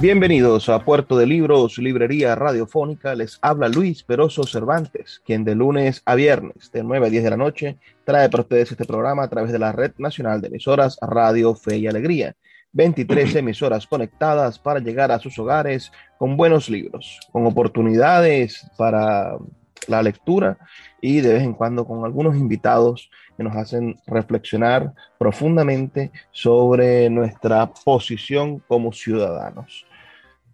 Bienvenidos a Puerto de Libros, Librería Radiofónica. Les habla Luis Peroso Cervantes, quien de lunes a viernes, de 9 a 10 de la noche, trae para ustedes este programa a través de la Red Nacional de Emisoras Radio Fe y Alegría. 23 emisoras conectadas para llegar a sus hogares con buenos libros, con oportunidades para la lectura y de vez en cuando con algunos invitados que nos hacen reflexionar profundamente sobre nuestra posición como ciudadanos.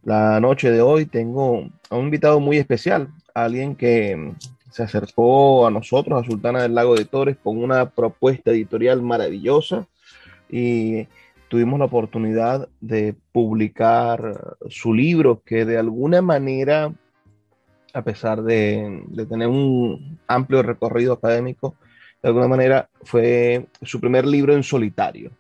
La noche de hoy tengo a un invitado muy especial, alguien que se acercó a nosotros, a Sultana del Lago de Torres, con una propuesta editorial maravillosa y tuvimos la oportunidad de publicar su libro que de alguna manera, a pesar de, de tener un amplio recorrido académico, de alguna manera fue su primer libro en solitario.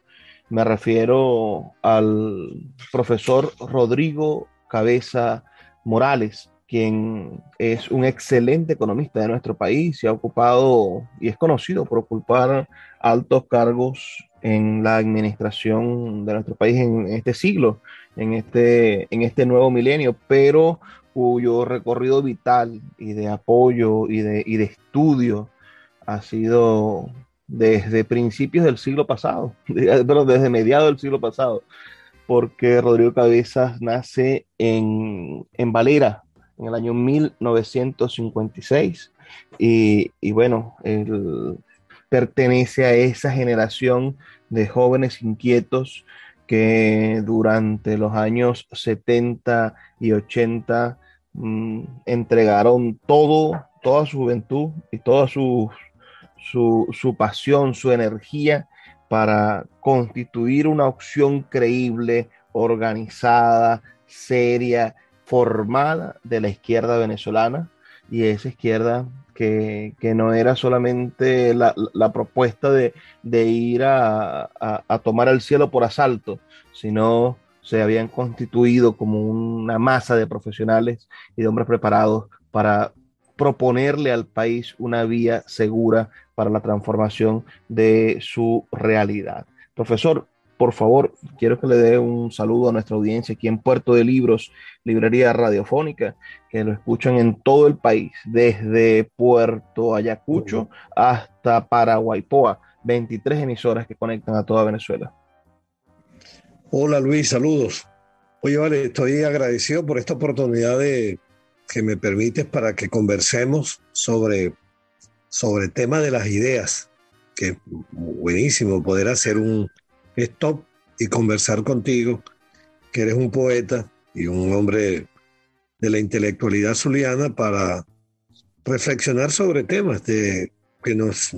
Me refiero al profesor Rodrigo Cabeza Morales, quien es un excelente economista de nuestro país y ha ocupado y es conocido por ocupar altos cargos en la administración de nuestro país en este siglo, en este, en este nuevo milenio, pero cuyo recorrido vital y de apoyo y de, y de estudio ha sido desde principios del siglo pasado, pero desde mediados del siglo pasado porque Rodrigo Cabezas nace en, Valera en el año 1956 y, bueno, él pertenece a esa generación de jóvenes inquietos que durante los años 70 y 80 mm, entregaron todo, toda su juventud y toda su, su, su pasión, su energía para constituir una opción creíble, organizada, seria, formada de la izquierda venezolana y esa izquierda que, no era solamente la, propuesta de, ir a, a, tomar el cielo por asalto, sino se habían constituido como una masa de profesionales y de hombres preparados para proponerle al país una vía segura para la transformación de su realidad. Profesor, por favor, quiero que le dé un saludo a nuestra audiencia aquí en Puerto de Libros, Librería Radiofónica, que lo escuchan en todo el país, desde Puerto Ayacucho hasta Paraguaypoa, 23 emisoras que conectan a toda Venezuela. Hola Luis, saludos. Oye, vale, estoy agradecido por esta oportunidad de, que me permites para que conversemos sobre, sobre el tema de las ideas, que es buenísimo poder hacer un stop y conversar contigo, que eres un poeta y un hombre de la intelectualidad zuliana para reflexionar sobre temas de, que, nos,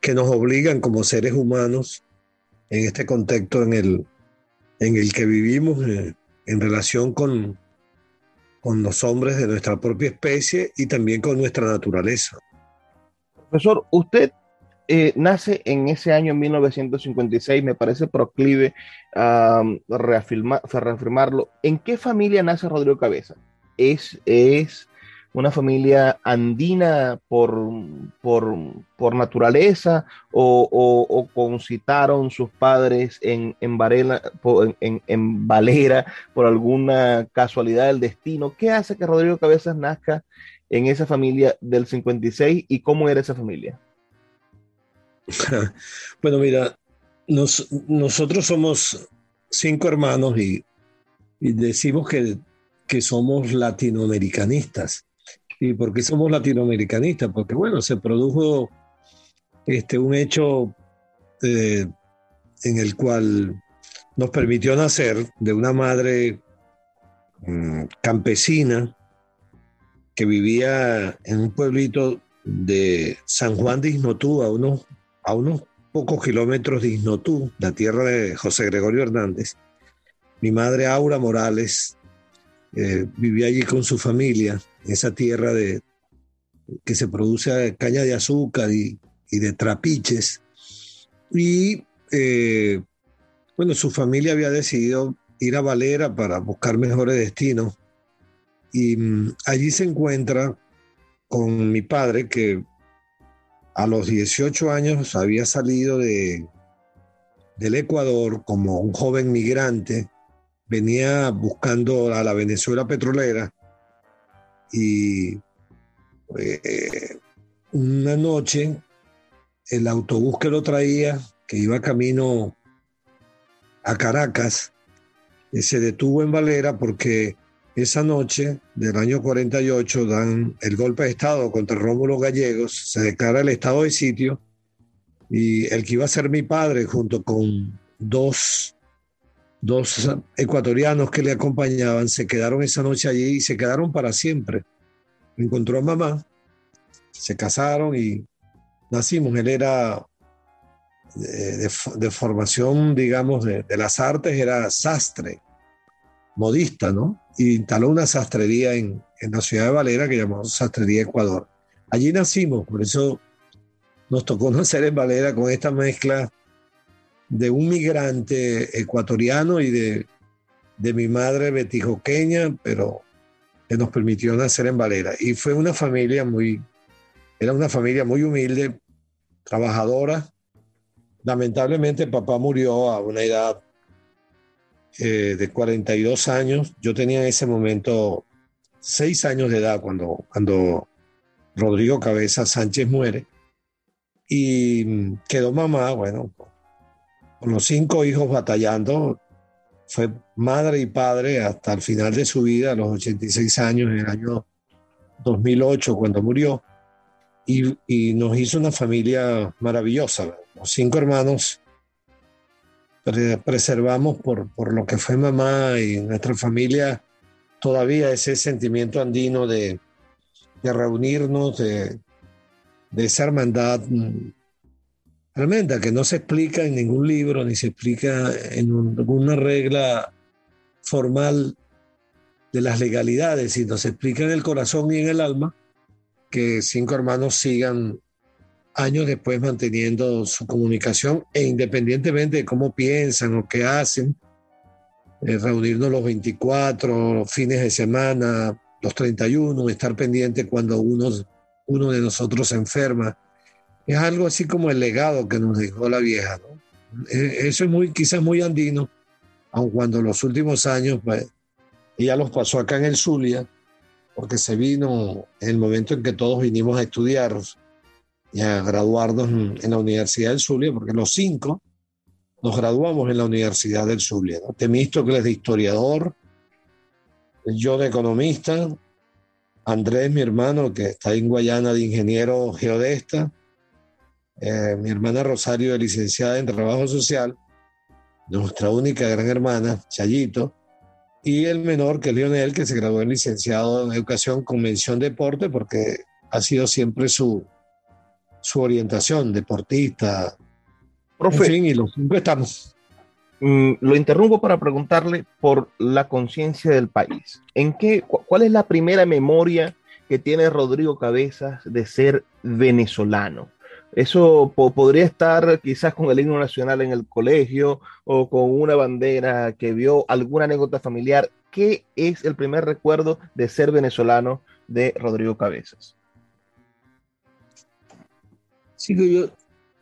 que nos obligan como seres humanos en este contexto en el, en el que vivimos eh, en relación con, con los hombres de nuestra propia especie y también con nuestra naturaleza. Profesor, usted eh, nace en ese año 1956, me parece proclive a reafirmarlo. ¿En qué familia nace Rodrigo Cabeza? ¿Es, es una familia andina por, por, naturaleza o, concitaron sus padres en, en, Valera por alguna casualidad del destino? ¿Qué hace que Rodrigo Cabezas nazca en esa familia del 56 y cómo era esa familia? bueno, mira, nosotros somos cinco hermanos y y decimos que, que somos latinoamericanistas. ¿Y por qué somos latinoamericanistas? Porque, bueno, se produjo este, un hecho eh, en el cual nos permitió nacer de una madre mm, campesina que vivía en un pueblito de San Juan de Ignotú, a unos, a unos pocos kilómetros de Ignotú, la tierra de José Gregorio Hernández. Mi madre Aura Morales eh, vivía allí con su familia, esa tierra de, que se produce caña de azúcar y, de trapiches. Y eh, bueno, su familia había decidido ir a Valera para buscar mejores destinos. Y mm, allí se encuentra con mi padre que a los 18 años había salido de, del Ecuador como un joven migrante, venía buscando a la Venezuela petrolera y eh, una noche el autobús que lo traía, que iba camino a Caracas, eh, se detuvo en Valera porque esa noche del año 48 dan el golpe de Estado contra Rómulo Gallegos, se declara el estado de sitio y el que iba a ser mi padre junto con dos, dos ecuatorianos que le acompañaban se quedaron esa noche allí y se quedaron para siempre. Encontró a mamá, se casaron y nacimos. Él era de, formación, digamos, de, las artes, era sastre, modista, ¿no? Y instaló una sastrería en, la ciudad de Valera que llamamos Sastrería Ecuador. Allí nacimos, por eso nos tocó nacer en Valera con esta mezcla de un migrante ecuatoriano y de, de mi madre betijoqueña, pero que nos permitió nacer en Valera. Y fue una familia muy, era una familia muy humilde, trabajadora, Lamentablemente papá murió a una edad eh, de 42 años. Yo tenía en ese momento 6 años de edad cuando, cuando Rodrigo Cabeza Sánchez muere. Y quedó mamá, bueno, con los cinco hijos batallando. Fue madre y padre hasta el final de su vida, a los 86 años, en el año 2008, cuando murió. Y, y nos hizo una familia maravillosa cinco hermanos preservamos por, por lo que fue mamá y nuestra familia todavía ese sentimiento andino de, de reunirnos, de, de, esa hermandad tremenda que no se explica en ningún libro ni se explica en ninguna regla formal de las legalidades, sino se explica en el corazón y en el alma que cinco hermanos sigan años después manteniendo su comunicación e independientemente de cómo piensan o qué hacen, eh, reunirnos los 24, fines de semana, los 31, estar pendiente cuando uno, uno de nosotros se enferma. Es algo así como el legado que nos dejó la vieja. E, eso es muy, quizás muy andino, aun cuando los últimos años pues, ella los pasó acá en el Zulia, porque se vino en el momento en que todos vinimos a estudiar y a graduarnos en la Universidad del Zulia, porque los cinco nos graduamos en la Universidad del Zulia. ¿no? Temístocles de historiador, yo de economista, Andrés, mi hermano, que está en Guayana de ingeniero geodesta, eh, mi hermana Rosario, licenciada en Trabajo Social, nuestra única gran hermana, Chayito, y el menor, que es Lionel, que se graduó en licenciado en Educación con mención deporte, porque ha sido siempre su, su orientación, deportista. Profe, y los cinco estamos. Mm, lo interrumpo para preguntarle por la conciencia del país. ¿En qué, ¿Cuál es la primera memoria que tiene Rodrigo Cabezas de ser venezolano? Eso podría estar quizás con el himno nacional en el colegio o con una bandera que vio alguna anécdota familiar. ¿Qué es el primer recuerdo de ser venezolano de Rodrigo Cabezas? Sí, yo,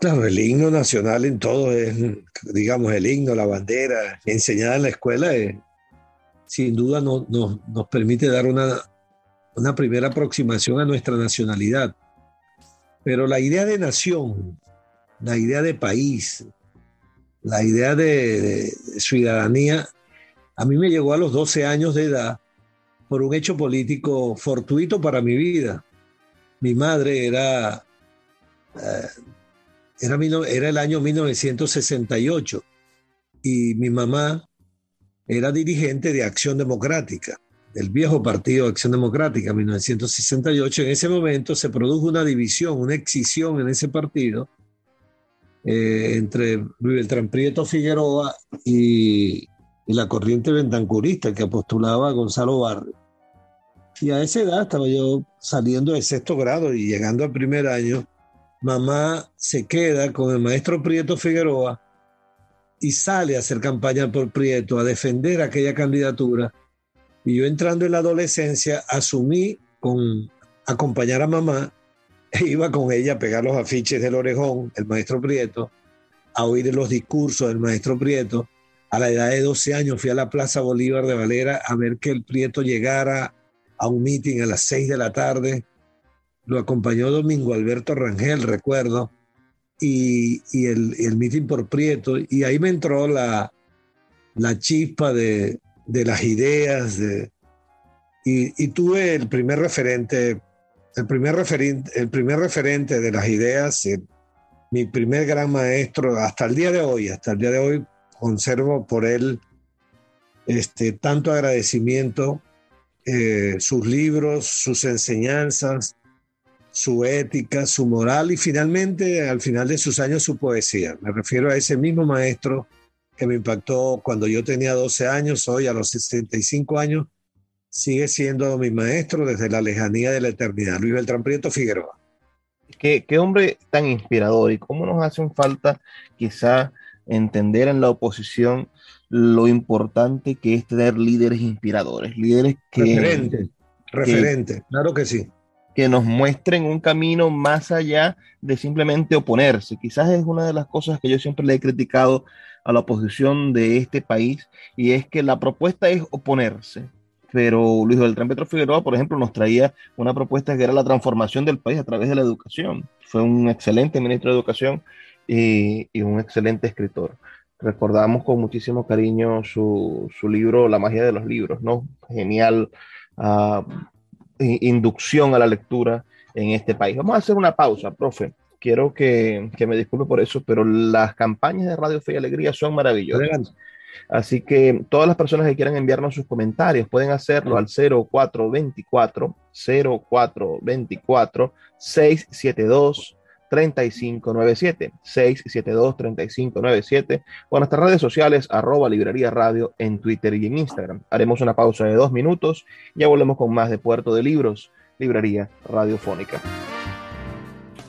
claro, el himno nacional en todo es, digamos, el himno, la bandera, enseñada en la escuela, eh, sin duda no, nos permite dar una, una primera aproximación a nuestra nacionalidad. Pero la idea de nación, la idea de país, la idea de, ciudadanía, a mí me llegó a los 12 años de edad por un hecho político fortuito para mi vida. Mi madre era, eh, era, era el año 1968 y mi mamá era dirigente de Acción Democrática, del viejo partido Acción Democrática, 1968. En ese momento se produjo una división, una excisión en ese partido eh, entre Luis Beltrán Prieto Figueroa y, la corriente ventancurista que postulaba Gonzalo Barrio. Y a esa edad estaba yo saliendo de sexto grado y llegando al primer año, mamá se queda con el maestro Prieto Figueroa y sale a hacer campaña por Prieto, a defender aquella candidatura. Y yo entrando en la adolescencia asumí con acompañar a mamá e iba con ella a pegar los afiches del orejón, el maestro Prieto, a oír los discursos del maestro Prieto a la edad de 12 años fui a la Plaza Bolívar de Valera a ver que el Prieto llegara a un meeting a las 6 de la tarde. Lo acompañó Domingo Alberto Rangel, recuerdo, y, el, el meeting por Prieto. Y ahí me entró la, la chispa de, las ideas. De, y, tuve el primer referente, el primer referente, el primer referente de las ideas, mi primer gran maestro hasta el día de hoy, hasta el día de hoy conservo por él este, tanto agradecimiento, eh, sus libros, sus enseñanzas, su ética, su moral y finalmente, al final de sus años, su poesía. Me refiero a ese mismo maestro que me impactó cuando yo tenía 12 años, hoy a los 65 años, sigue siendo mi maestro desde la lejanía de la eternidad, Luis Beltrán Prieto Figueroa. Qué, qué hombre tan inspirador y cómo nos hacen falta quizá entender en la oposición lo importante que es tener líderes inspiradores, líderes que... Referentes, referentes, claro que sí. Que nos muestren un camino más allá de simplemente oponerse. Quizás es una de las cosas que yo siempre le he criticado a la oposición de este país y es que la propuesta es oponerse. Pero Luis Beltrán Petro Figueroa, por ejemplo, nos traía una propuesta que era la transformación del país a través de la educación. Fue un excelente ministro de Educación y, un excelente escritor. Recordamos con muchísimo cariño su, libro La magia de los libros, ¿no? Genial uh, inducción a la lectura en este país. Vamos a hacer una pausa, profe. Quiero que, me disculpe por eso, pero las campañas de Radio Fe y Alegría son maravillosas. Así que todas las personas que quieran enviarnos sus comentarios pueden hacerlo al 0424 0424 672 3597 672 3597 o en nuestras redes sociales arroba librería radio en Twitter y en Instagram. Haremos una pausa de dos minutos y ya volvemos con más de Puerto de Libros, Librería Radiofónica.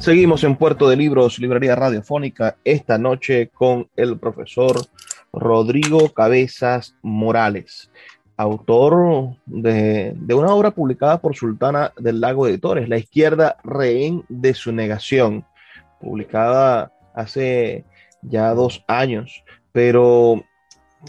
Seguimos en Puerto de Libros, Librería Radiofónica, esta noche con el profesor Rodrigo Cabezas Morales autor de, una obra publicada por Sultana del Lago Editores, La izquierda rehén de su negación, publicada hace ya dos años, pero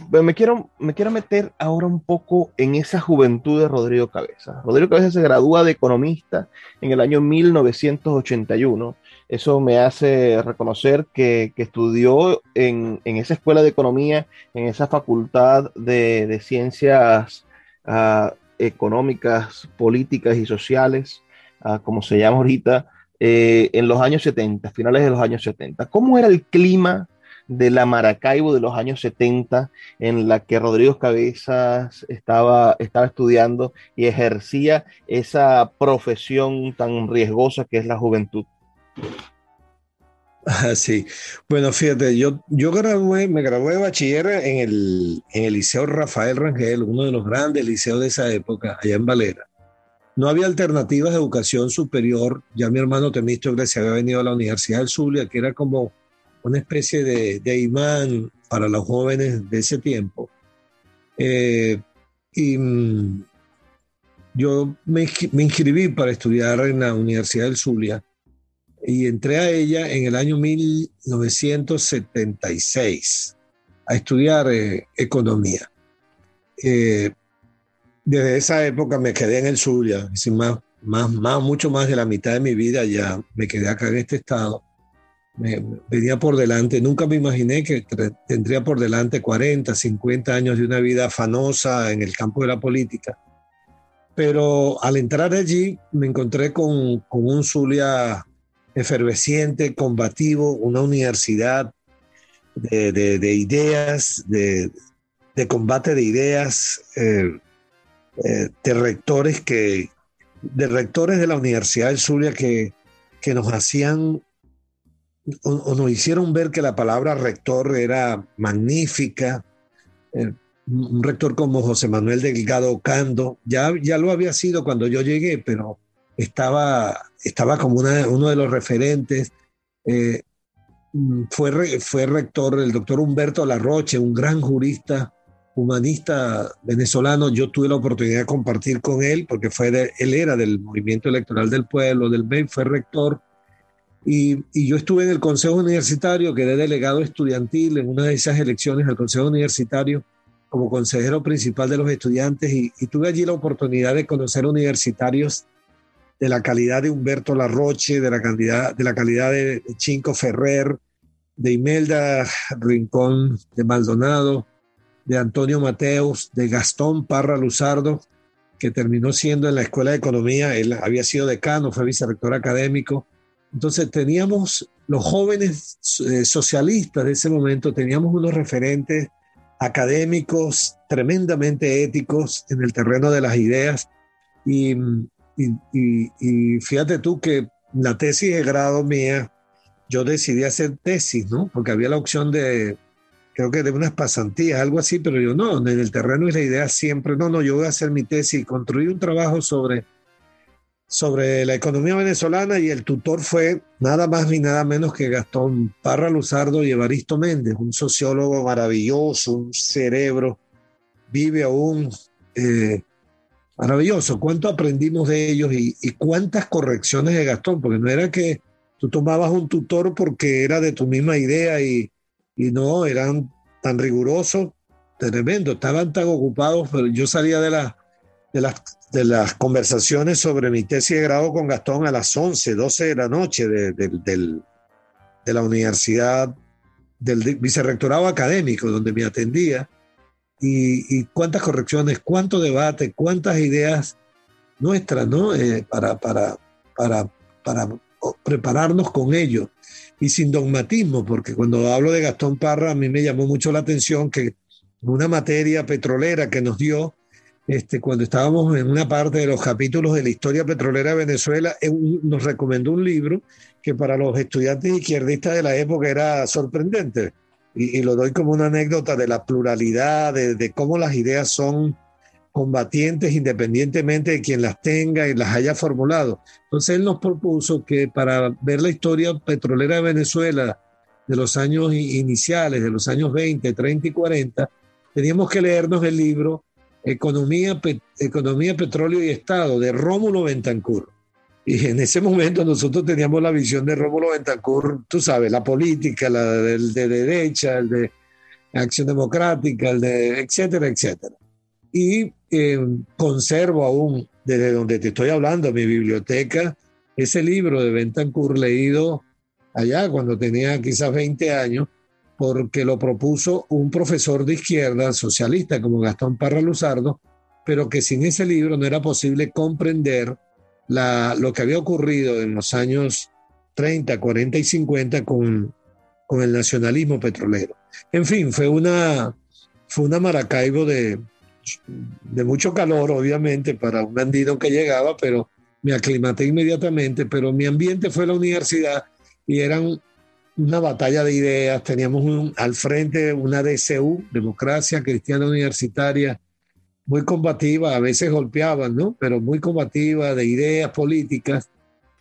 me quiero, me quiero meter ahora un poco en esa juventud de Rodrigo Cabeza. Rodrigo Cabeza se gradúa de economista en el año 1981 eso me hace reconocer que, estudió en, esa escuela de economía, en esa facultad de, ciencias ah, económicas, políticas y sociales, ah, como se llama ahorita, eh, en los años 70, finales de los años 70. ¿Cómo era el clima de la Maracaibo de los años 70 en la que Rodrigo Cabezas estaba, estaba estudiando y ejercía esa profesión tan riesgosa que es la juventud? Sí, bueno, fíjate, yo, yo gradué, me gradué de bachiller en el, en el Liceo Rafael Rangel, uno de los grandes liceos de esa época, allá en Valera. No había alternativas de educación superior, ya mi hermano Temístocles se había venido a la Universidad del Zulia, que era como una especie de, de imán para los jóvenes de ese tiempo. Eh, y mm, yo me, me, inscribí para estudiar en la Universidad del Zulia y entré a ella en el año 1976 a estudiar eh, economía. Eh, desde esa época me quedé en el Zulia, sin más, más, más, mucho más de la mitad de mi vida ya me quedé acá en este estado. Me, venía por delante, nunca me imaginé que tendría por delante 40, 50 años de una vida afanosa en el campo de la política. Pero al entrar allí me encontré con, con un Zulia efervesciente, combativo, una universidad de, de, ideas, de, de, combate de ideas, eh, eh, de rectores que, de rectores de la Universidad del Zulia que, que nos hacían o, nos hicieron ver que la palabra rector era magnífica. Eh, un rector como José Manuel Delgado Cando, ya, ya lo había sido cuando yo llegué, pero estaba, estaba como uno de los referentes. Eh, fue, fue rector el doctor Humberto Larroche, un gran jurista, humanista venezolano. Yo tuve la oportunidad de compartir con él, porque fue él era del Movimiento Electoral del Pueblo, del MEI, fue rector. Y, yo estuve en el Consejo Universitario, quedé delegado estudiantil en una de esas elecciones al Consejo Universitario como consejero principal de los estudiantes y, tuve allí la oportunidad de conocer universitarios de la calidad de Humberto Larroche, de la calidad de, la calidad de Chinco Ferrer, de Imelda Rincón de Maldonado, de Antonio Mateus, de Gastón Parra Luzardo, que terminó siendo en la Escuela de Economía, él había sido decano, fue vicerrector académico. Entonces teníamos los jóvenes eh, socialistas de ese momento, teníamos unos referentes académicos tremendamente éticos en el terreno de las ideas y y, fíjate tú que la tesis de grado mía, yo decidí hacer tesis, ¿no? Porque había la opción de, creo que de unas pasantías, algo así, pero yo no, en el terreno es la idea siempre, no, no, yo voy a hacer mi tesis y construí un trabajo sobre, sobre la economía venezolana y el tutor fue nada más ni nada menos que Gastón Parra Luzardo y Evaristo Méndez, un sociólogo maravilloso, un cerebro, vive aún. Eh, Maravilloso. ¿Cuánto aprendimos de ellos y, cuántas correcciones de Gastón? Porque no era que tú tomabas un tutor porque era de tu misma idea y, no, eran tan rigurosos, tremendo. Estaban tan ocupados, pero yo salía de, la, de, las, de las conversaciones sobre mi tesis de grado con Gastón a las 11, 12 de la noche de, de la universidad, del vicerrectorado académico donde me atendía y, cuántas correcciones, cuánto debate, cuántas ideas nuestras, ¿no? Eh, para, para, para, para prepararnos con ello y sin dogmatismo, porque cuando hablo de Gastón Parra, a mí me llamó mucho la atención que una materia petrolera que nos dio, este, cuando estábamos en una parte de los capítulos de la historia petrolera de Venezuela, nos recomendó un libro que para los estudiantes izquierdistas de la época era sorprendente y, lo doy como una anécdota de la pluralidad, de, cómo las ideas son combatientes independientemente de quien las tenga y las haya formulado. Entonces él nos propuso que para ver la historia petrolera de Venezuela de los años iniciales, de los años 20, 30 y 40, teníamos que leernos el libro Economía, Economía Petróleo y Estado de Rómulo Bentancur. Y en ese momento nosotros teníamos la visión de Rómulo Bentancur, tú sabes, la política, la de, de derecha, el de acción democrática, el de etcétera, etcétera. Y eh, conservo aún, desde donde te estoy hablando, mi biblioteca, ese libro de Bentancur leído allá cuando tenía quizás 20 años, porque lo propuso un profesor de izquierda socialista como Gastón Parra Luzardo, pero que sin ese libro no era posible comprender lo que había ocurrido en los años 30, 40 y 50 con, con el nacionalismo petrolero. En fin, fue una, fue una Maracaibo de, de mucho calor, obviamente, para un andino que llegaba, pero me aclimaté inmediatamente, pero mi ambiente fue la universidad y eran una batalla de ideas, teníamos al frente una DCU, Democracia Cristiana Universitaria, muy combativa, a veces golpeaban, ¿no? Pero muy combativa de ideas políticas,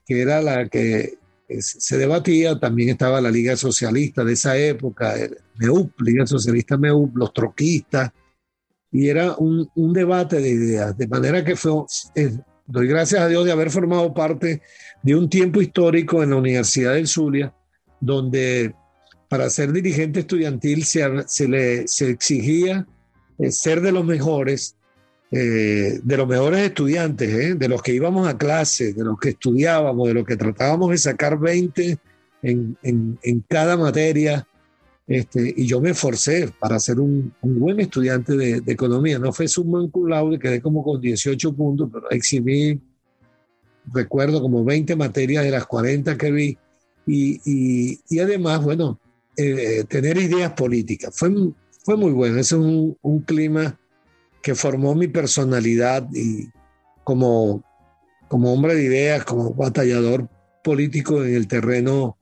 que era la que se debatía. También estaba la Liga Socialista de esa época, el MEUP, Liga Socialista MEUP, los troquistas, y era un, debate de ideas, de manera que fue, eh, doy gracias a Dios de haber formado parte de un tiempo histórico en la Universidad del Zulia, donde para ser dirigente estudiantil se, se le se exigía eh, ser de los mejores, eh, de los mejores estudiantes, eh, de los que íbamos a clase, de los que estudiábamos, de los que tratábamos de sacar 20 en, en, en cada materia. Este, y yo me esforcé para ser un, buen estudiante de, de, economía. No fue summa cum laude, quedé como con 18 puntos, pero exhibí, recuerdo, como 20 materias de las 40 que vi. Y, y, y además, bueno, eh, tener ideas políticas. Fue, fue muy bueno. Es un, un clima que formó mi personalidad y como, como hombre de ideas, como batallador político en el terreno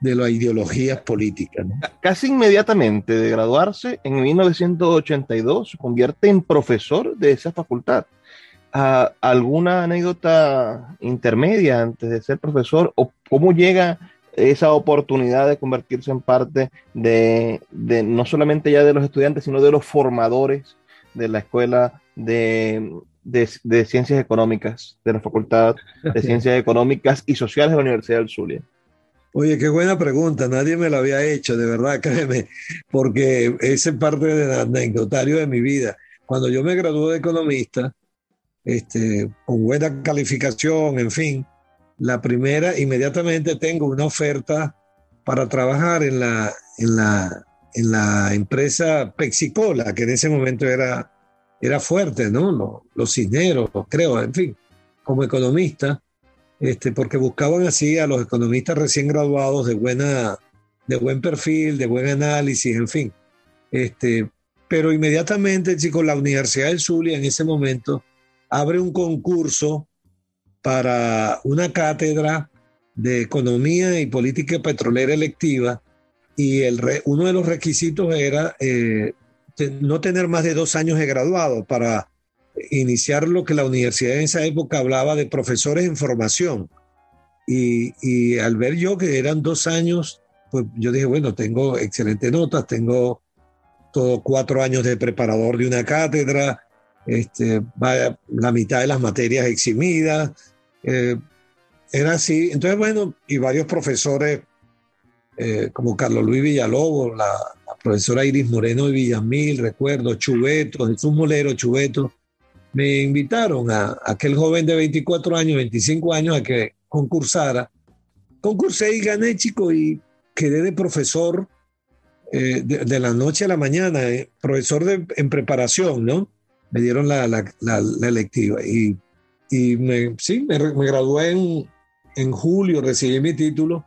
de las ideologías políticas. ¿no? Casi inmediatamente de graduarse, en 1982 se convierte en profesor de esa facultad. Uh, ¿Alguna anécdota intermedia antes de ser profesor o cómo llega esa oportunidad de convertirse en parte de, de, no solamente ya de los estudiantes, sino de los formadores de la Escuela de, de, de Ciencias Económicas, de la Facultad de Ciencias Económicas y Sociales de la Universidad del Zulia? Oye, qué buena pregunta, nadie me la había hecho, de verdad, créeme, porque ese es parte del anecdotario de mi vida. Cuando yo me gradué de economista, este, con buena calificación, en fin, la primera, inmediatamente tengo una oferta para trabajar en la, en la, en la empresa Pexicola, que en ese momento era, era fuerte, ¿no? Los, los creo, en fin, como economista, este, porque buscaban así a los economistas recién graduados de, buena, de buen perfil, de buen análisis, en fin. Este, pero inmediatamente, chicos, la Universidad del Zulia en ese momento abre un concurso para una cátedra de economía y política petrolera electiva y el uno de los requisitos era eh, no tener más de dos años de graduado para iniciar lo que la universidad en esa época hablaba de profesores en formación. Y, y al ver yo que eran dos años, pues yo dije, bueno, tengo excelentes notas, tengo todo cuatro años de preparador de una cátedra, este, la mitad de las materias eximidas. Eh, era así. Entonces, bueno, y varios profesores eh, como Carlos Luis Villalobos, la, profesora Iris Moreno de Villamil, recuerdo, Chubeto, Jesús Molero, Chubeto, me invitaron a, aquel joven de 24 años, 25 años, a que concursara. Concursé y gané, chico, y quedé de profesor eh, de, de, la noche a la mañana, eh, profesor de, en preparación, ¿no? Me dieron la, la, la, la electiva y, y me, sí, me, me gradué en, en, julio, recibí mi título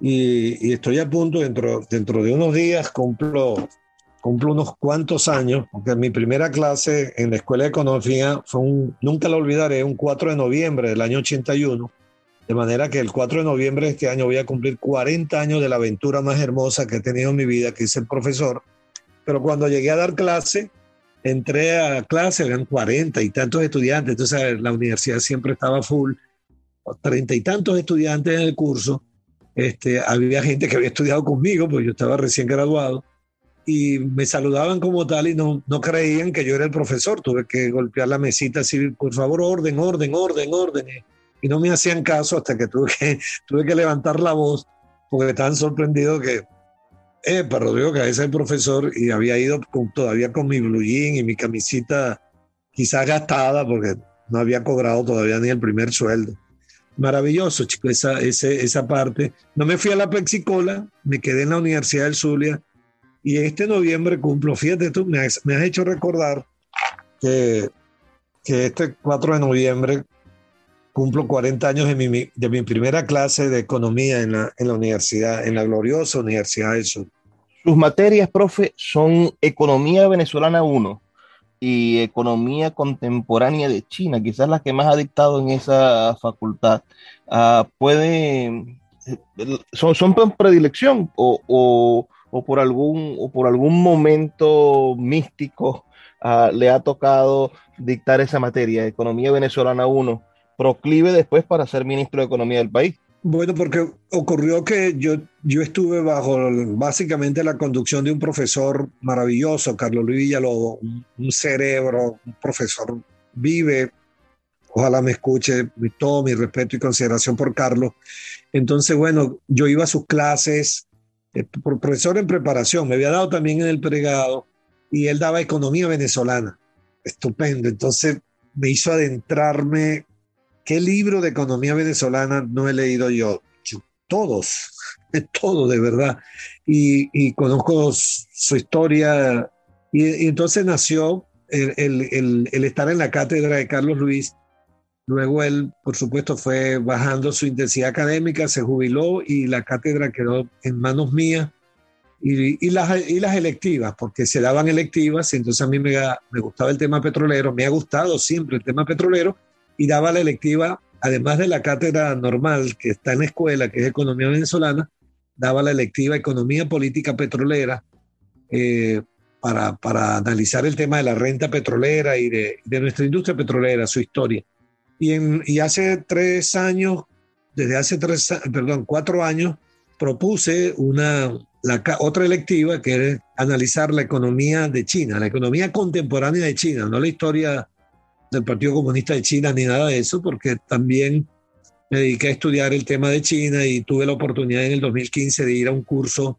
y, y, estoy a punto, dentro, dentro de unos días cumplo, cumplo unos cuantos años, porque mi primera clase en la Escuela de Economía fue un, nunca lo olvidaré, un 4 de noviembre del año 81, de manera que el 4 de noviembre de este año voy a cumplir 40 años de la aventura más hermosa que he tenido en mi vida, que es el profesor, pero cuando llegué a dar clase, entré a clase, eran cuarenta y tantos estudiantes, entonces la universidad siempre estaba full, treinta y tantos estudiantes en el curso, este, había gente que había estudiado conmigo, pues yo estaba recién graduado, y me saludaban como tal y no, no creían que yo era el profesor, tuve que golpear la mesita así, por favor, orden, orden, orden, orden, y no me hacían caso hasta que tuve que, tuve que levantar la voz, porque estaban sorprendidos que pero Rodrigo es el profesor y había ido con, todavía con mi blue jean y mi camisita quizás gastada porque no había cobrado todavía ni el primer sueldo. Maravilloso, chico, esa, ese, esa parte. No me fui a la Plexicola, me quedé en la Universidad del Zulia y este noviembre cumplo, fíjate tú, me has, me has hecho recordar que, que este 4 de noviembre cumplo 40 años de mi, de mi primera clase de economía en la, en la universidad, en la gloriosa Universidad del Sur. Sus materias, profe, son Economía Venezolana 1 y Economía Contemporánea de China, quizás las que más ha dictado en esa facultad. Uh, ¿Puede, son, son por predilección o, o, o, por algún, o por algún momento místico uh, le ha tocado dictar esa materia, Economía Venezolana 1? Proclive después para ser ministro de Economía del país. Bueno, porque ocurrió que yo, yo estuve bajo básicamente la conducción de un profesor maravilloso, Carlos Luis Villalobos, un, cerebro, un profesor vive. Ojalá me escuche todo mi respeto y consideración por Carlos. Entonces, bueno, yo iba a sus clases, eh, profesor en preparación, me había dado también en el pregado y él daba economía venezolana. Estupendo. Entonces me hizo adentrarme ¿Qué libro de economía venezolana no he leído yo? Todos, todos de verdad. Y, conozco su historia. Y, entonces nació el, estar en la cátedra de Carlos Luis. Luego él, por supuesto, fue bajando su intensidad académica, se jubiló y la cátedra quedó en manos mías. Y, las, y las electivas, porque se daban electivas, y entonces a mí me, me gustaba el tema petrolero, me ha gustado siempre el tema petrolero, y daba la electiva, además de la cátedra normal que está en la escuela, que es Economía Venezolana, daba la electiva Economía Política Petrolera eh, para, para, analizar el tema de la renta petrolera y de, de nuestra industria petrolera, su historia. Y, en, y hace tres años, desde hace tres, perdón, cuatro años, propuse una, la, otra electiva que es analizar la economía de China, la economía contemporánea de China, no la historia del Partido Comunista de China ni nada de eso, porque también me dediqué a estudiar el tema de China y tuve la oportunidad en el 2015 de ir a un curso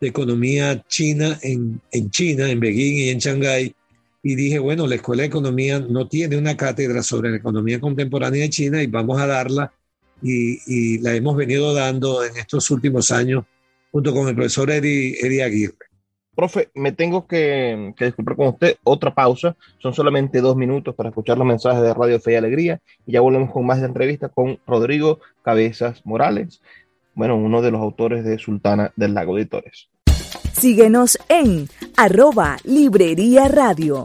de economía china en, en China, en Beijing y en Shanghái. Y dije, bueno, la Escuela de Economía no tiene una cátedra sobre la economía contemporánea de China y vamos a darla. Y, y la hemos venido dando en estos últimos años junto con el profesor Eri, Eri Aguirre. Profe, me tengo que, disculpar con usted. Otra pausa. Son solamente dos minutos para escuchar los mensajes de Radio Fe y Alegría. Y ya volvemos con más de entrevista con Rodrigo Cabezas Morales, bueno, uno de los autores de Sultana del Lago Editores. Síguenos en arroba Librería Radio.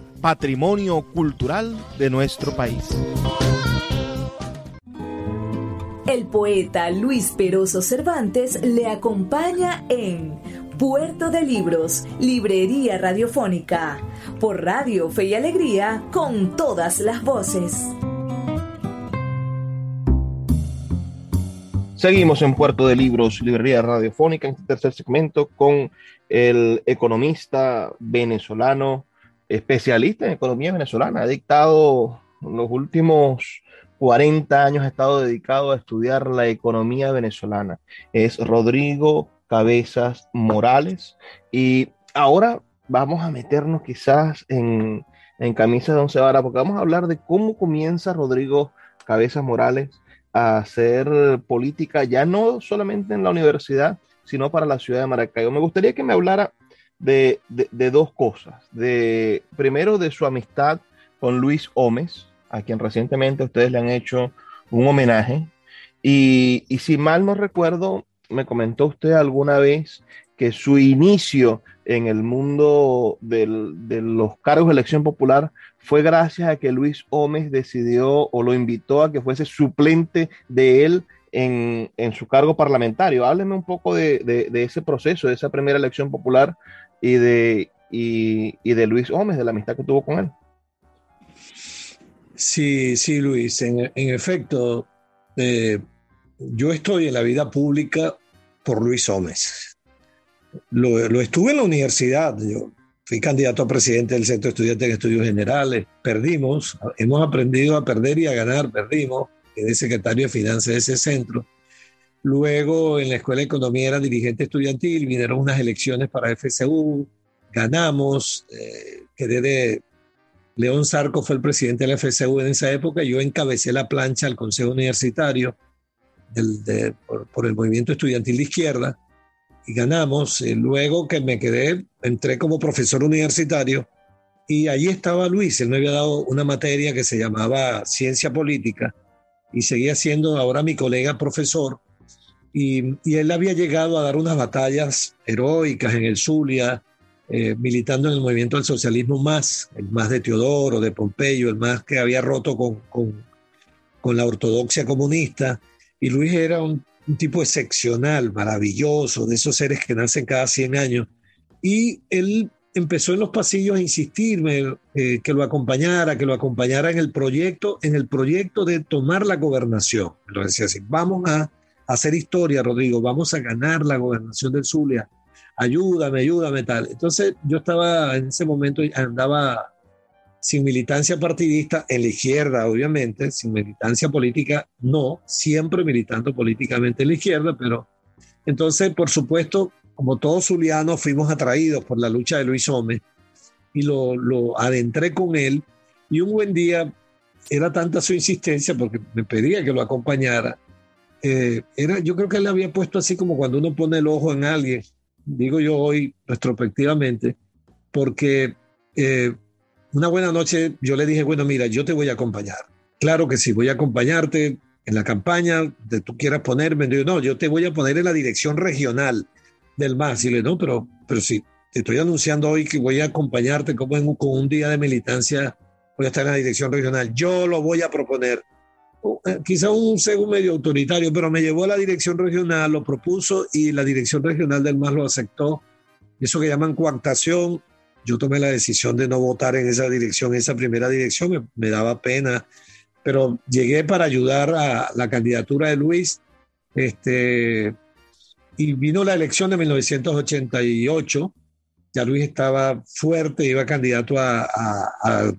patrimonio cultural de nuestro país. El poeta Luis Peroso Cervantes le acompaña en Puerto de Libros, Librería Radiofónica, por Radio Fe y Alegría, con todas las voces. Seguimos en Puerto de Libros, Librería Radiofónica, en este tercer segmento con el economista venezolano especialista en economía venezolana, ha dictado los últimos 40 años, ha estado dedicado a estudiar la economía venezolana. Es Rodrigo Cabezas Morales y ahora vamos a meternos quizás en, en camisa de once varas porque vamos a hablar de cómo comienza Rodrigo Cabezas Morales a hacer política ya no solamente en la universidad, sino para la ciudad de Maracaibo. Me gustaría que me hablara de, dos cosas. De, primero, de su amistad con Luis Gómez, a quien recientemente ustedes le han hecho un homenaje. Y, si mal no recuerdo, me comentó usted alguna vez que su inicio en el mundo de los cargos de elección popular fue gracias a que Luis Gómez decidió o lo invitó a que fuese suplente de él en, su cargo parlamentario. Hábleme un poco de, de, ese proceso, de esa primera elección popular y de, y, de Luis Gómez, de la amistad que tuvo con él. Sí, sí, Luis, en, efecto, eh, yo estoy en la vida pública por Luis Gómez. Lo, lo, estuve en la universidad, yo fui candidato a presidente del Centro de Estudiantes de Estudios Generales, perdimos, hemos aprendido a perder y a ganar, perdimos, quedé secretario de Finanzas de ese centro Luego en la Escuela de Economía era dirigente estudiantil, vinieron unas elecciones para FCU, ganamos, eh, quedé de León Sarco fue el presidente de la FCU en esa época. Yo encabecé la plancha al Consejo Universitario por, el movimiento estudiantil de izquierda y ganamos. Eh, luego que me quedé, entré como profesor universitario y allí estaba Luis. Él me había dado una materia que se llamaba ciencia política y seguía siendo ahora mi colega profesor. Y, y él había llegado a dar unas batallas heroicas en el Zulia, eh, militando en el movimiento del socialismo más, el más de Teodoro, de Pompeyo, el más que había roto con, con, con la ortodoxia comunista. Y Luis era un, tipo excepcional, maravilloso, de esos seres que nacen cada 100 años. Y él empezó en los pasillos a insistirme eh, que lo acompañara, que lo acompañara en el proyecto, en el proyecto de tomar la gobernación. Lo decía así, vamos a hacer historia, Rodrigo, vamos a ganar la gobernación del Zulia ayúdame, ayúdame, tal. Entonces yo estaba en ese momento, andaba sin militancia partidista en la izquierda, obviamente, sin militancia política, no, siempre militando políticamente en la izquierda, pero entonces, por supuesto, como todos zulianos, fuimos atraídos por la lucha de Luis Gómez y lo, lo adentré con él y un buen día era tanta su insistencia porque me pedía que lo acompañara. Eh, era, yo creo que él había puesto así como cuando uno pone el ojo en alguien digo yo hoy retrospectivamente, porque eh, una buena noche yo le dije, bueno, mira, yo te voy a acompañar. Claro que sí, voy a acompañarte en la campaña de tú quieras ponerme. Yo, no, yo te voy a poner en la dirección regional del MAS. Y le no, pero, pero sí, te estoy anunciando hoy que voy a acompañarte como en, con un día de militancia, voy a estar en la dirección regional. Yo lo voy a proponer. Eh, quizá un segundo medio autoritario, pero me llevó a la dirección regional, lo propuso y la dirección regional del MAS lo aceptó. Eso que llaman coactación, yo tomé la decisión de no votar en esa dirección, esa primera dirección, me, daba pena, pero llegué para ayudar a la candidatura de Luis, este, y vino la elección de 1988 ya Luis estaba fuerte, iba candidato al,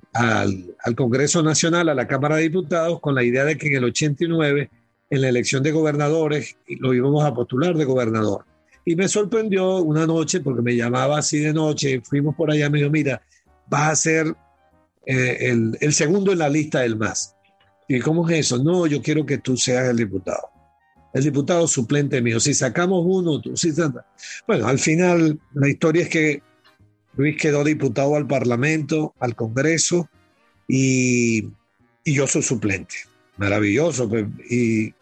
Congreso Nacional, a la Cámara de Diputados, con la idea de que en el 89, en la elección de gobernadores, lo íbamos a postular de gobernador. Y me sorprendió una noche, porque me llamaba así de noche, fuimos por allá, me dijo, mira, vas a ser eh, el, el segundo en la lista del MAS. ¿Y cómo es eso? No, yo quiero que tú seas el diputado el diputado suplente mío. Si sacamos uno, tú, si bueno, al final la historia es que Luis quedó diputado al Parlamento, al Congreso, y, yo soy suplente. Maravilloso. Pues, y,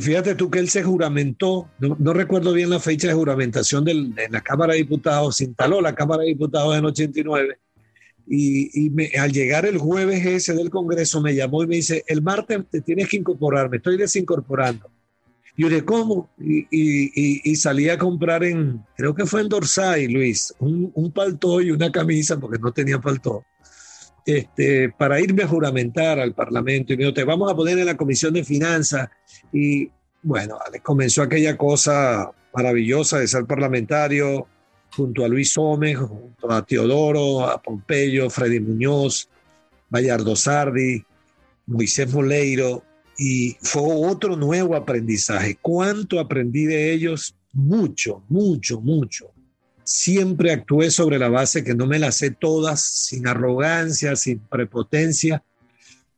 fíjate tú que él se juramentó, no, recuerdo bien la fecha de juramentación de la Cámara de Diputados, se instaló la Cámara de Diputados en 89. Y, y me, al llegar el jueves ese del Congreso me llamó y me dice, el martes te tienes que incorporar, me estoy desincorporando. Y yo dije, ¿cómo? Y, salí a comprar en, creo que fue en Dorsay, Luis, un, un paltó y una camisa, porque no tenía paltó, este, para irme a juramentar al Parlamento. Y me dijo, te vamos a poner en la Comisión de Finanzas. Y bueno, comenzó aquella cosa maravillosa de ser parlamentario junto a Luis Gómez, junto a Teodoro, a Pompeyo, Freddy Muñoz, Bayardo Sardi, Moisés Moleiro, y fue otro nuevo aprendizaje. ¿Cuánto aprendí de ellos? Mucho, mucho, mucho. Siempre actué sobre la base que no me las sé todas, sin arrogancia, sin prepotencia.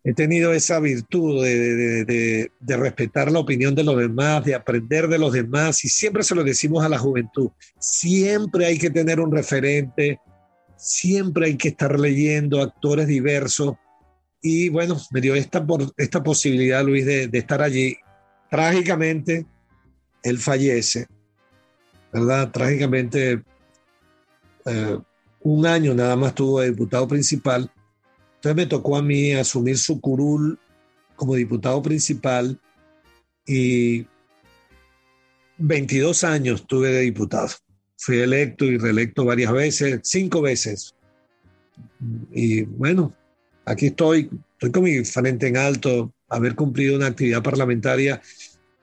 He tenido esa virtud de, de, de, respetar la opinión de los demás, de aprender de los demás, y siempre se lo decimos a la juventud. Siempre hay que tener un referente, siempre hay que estar leyendo actores diversos, y bueno, me dio esta, esta posibilidad, Luis, de, estar allí. Trágicamente, él fallece, ¿verdad? Trágicamente, eh, un año nada más tuvo de diputado principal. Entonces me tocó a mí asumir su curul como diputado principal y 22 años tuve de diputado. Fui electo y reelecto varias veces, cinco veces. Y bueno, aquí estoy, estoy con mi frente en alto, haber cumplido una actividad parlamentaria.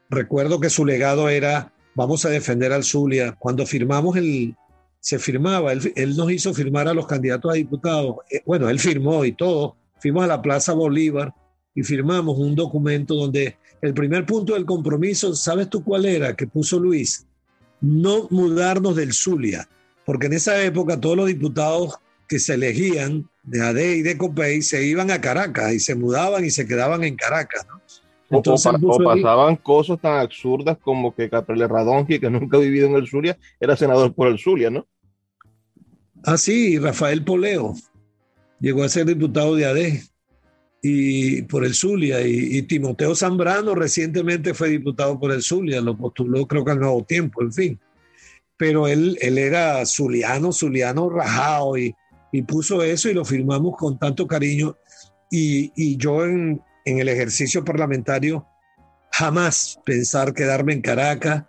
Recuerdo que su legado era, vamos a defender al Zulia. Cuando firmamos el, se firmaba, él, nos hizo firmar a los candidatos a diputados. Eh, bueno, él firmó y todo. Fuimos a la Plaza Bolívar y firmamos un documento donde el primer punto del compromiso, ¿sabes tú cuál era? Que puso Luis. No mudarnos del Zulia, porque en esa época todos los diputados que se elegían de ADE y de COPEI se iban a Caracas y se mudaban y se quedaban en Caracas. ¿no? o, pasaban cosas tan absurdas como que Caprele Radonji, que nunca ha vivido en el Zulia, era senador por el Zulia, ¿no? Ah, sí, Rafael Poleo llegó a ser diputado de ADE y por el Zulia y, Timoteo Zambrano recientemente fue diputado por el Zulia, lo postuló creo que al nuevo tiempo, en fin. Pero él, él era zuliano, zuliano rajado y, y puso eso y lo firmamos con tanto cariño. Y, y yo en, en, el ejercicio parlamentario jamás pensar quedarme en Caracas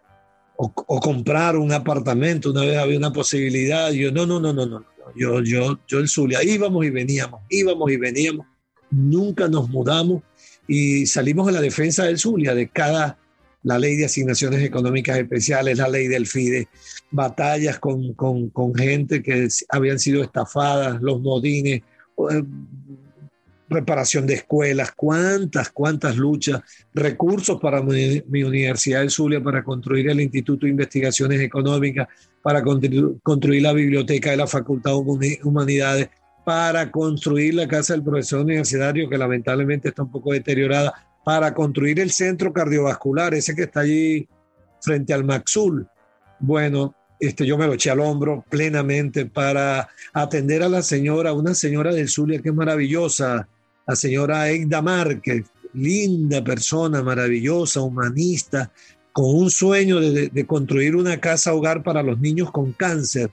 o, o, comprar un apartamento. Una vez había una posibilidad. Yo, no, no, no, no, no. Yo, yo, yo el Zulia, íbamos y veníamos, íbamos y veníamos. Nunca nos mudamos y salimos en la defensa del Zulia, de cada la ley de asignaciones económicas especiales, la ley del FIDE, batallas con, con, con gente que habían sido estafadas, los modines, eh, reparación de escuelas, cuántas, cuántas luchas, recursos para mi, Universidad del Zulia para construir el Instituto de Investigaciones Económicas, para construir la biblioteca de la Facultad de Humanidades, para construir la Casa del Profesor Universitario, que lamentablemente está un poco deteriorada, para construir el centro cardiovascular, ese que está allí frente al Maxul. Bueno, este, yo me lo eché al hombro plenamente para atender a la señora, una señora del Zulia que es maravillosa, la señora Egda Márquez, linda persona, maravillosa, humanista, con un sueño de, construir una casa hogar para los niños con cáncer.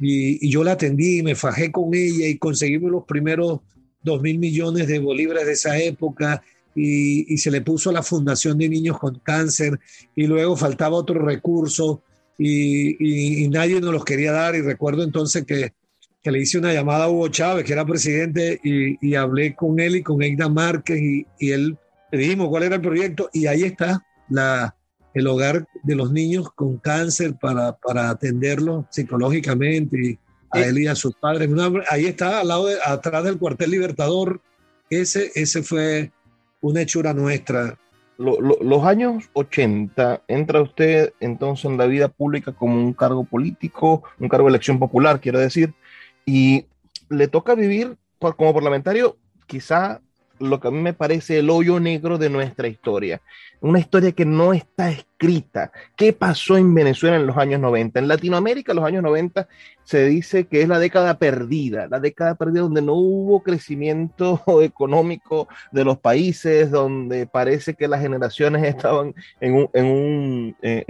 Y, y, yo la atendí, me fajé con ella y conseguimos los primeros dos mil millones de bolívares de esa época y, y, se le puso a la Fundación de Niños con Cáncer y luego faltaba otro recurso y, y nadie nos los quería dar y recuerdo entonces que, que, le hice una llamada a Hugo Chávez, que era presidente, y, hablé con él y con Eida Márquez y, él le dijimos cuál era el proyecto y ahí está la, el hogar de los niños con cáncer para, para atenderlos psicológicamente y a él y a sus padres. ahí está, al lado de, atrás del cuartel Libertador. Ese, ese fue una hechura nuestra. Lo, lo, los años 80, entra usted entonces en la vida pública como un cargo político, un cargo de elección popular, quiero decir, y le toca vivir como parlamentario quizá lo que a mí me parece el hoyo negro de nuestra historia. Una historia que no está escrita. ¿Qué pasó en Venezuela en los años 90? En Latinoamérica, en los años 90, se dice que es la década perdida, la década perdida donde no hubo crecimiento económico de los países, donde parece que las generaciones estaban en un, en un eh,